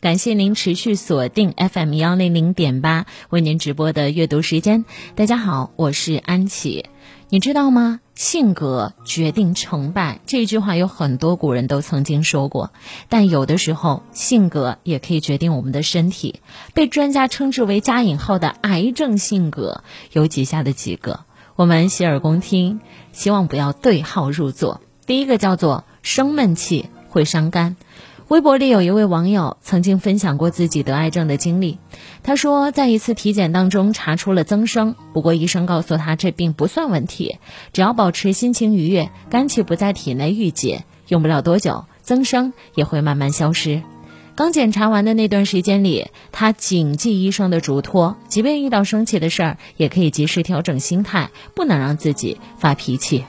感谢您持续锁定 FM 幺零零点八为您直播的阅读时间。大家好，我是安琪。你知道吗？性格决定成败这句话有很多古人都曾经说过，但有的时候性格也可以决定我们的身体。被专家称之为加引号的癌症性格有以下的几个，我们洗耳恭听，希望不要对号入座。第一个叫做生闷气会伤肝。微博里有一位网友曾经分享过自己得癌症的经历。他说，在一次体检当中查出了增生，不过医生告诉他这并不算问题，只要保持心情愉悦，肝气不在体内郁结，用不了多久，增生也会慢慢消失。刚检查完的那段时间里，他谨记医生的嘱托，即便遇到生气的事儿，也可以及时调整心态，不能让自己发脾气。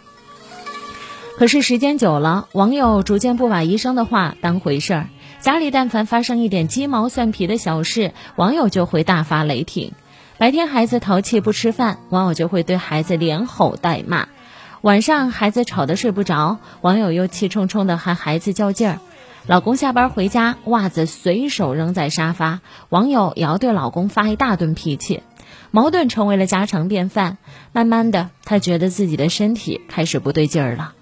可是时间久了，网友逐渐不把医生的话当回事儿。家里但凡发生一点鸡毛蒜皮的小事，网友就会大发雷霆。白天孩子淘气不吃饭，网友就会对孩子连吼带骂；晚上孩子吵得睡不着，网友又气冲冲地喊孩子较劲儿。老公下班回家，袜子随手扔在沙发，网友也要对老公发一大顿脾气。矛盾成为了家常便饭。慢慢的，他觉得自己的身体开始不对劲儿了。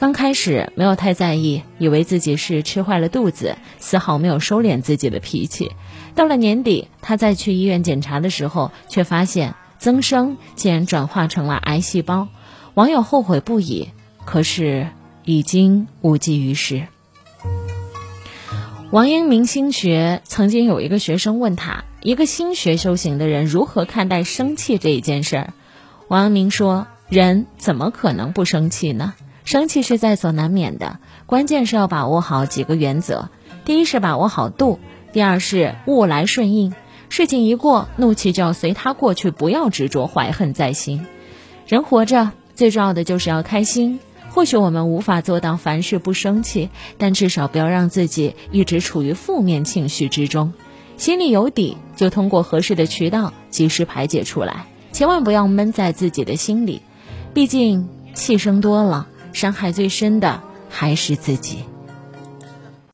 刚开始没有太在意，以为自己是吃坏了肚子，丝毫没有收敛自己的脾气。到了年底，他再去医院检查的时候，却发现增生竟然转化成了癌细胞。网友后悔不已，可是已经无济于事。王阳明心学曾经有一个学生问他，一个心学修行的人如何看待生气这一件事儿？王阳明说：人怎么可能不生气呢？生气是在所难免的，关键是要把握好几个原则：第一是把握好度，第二是物来顺应，事情一过，怒气就要随它过去，不要执着怀恨在心。人活着最重要的就是要开心。或许我们无法做到凡事不生气，但至少不要让自己一直处于负面情绪之中。心里有底，就通过合适的渠道及时排解出来，千万不要闷在自己的心里。毕竟气生多了。伤害最深的还是自己。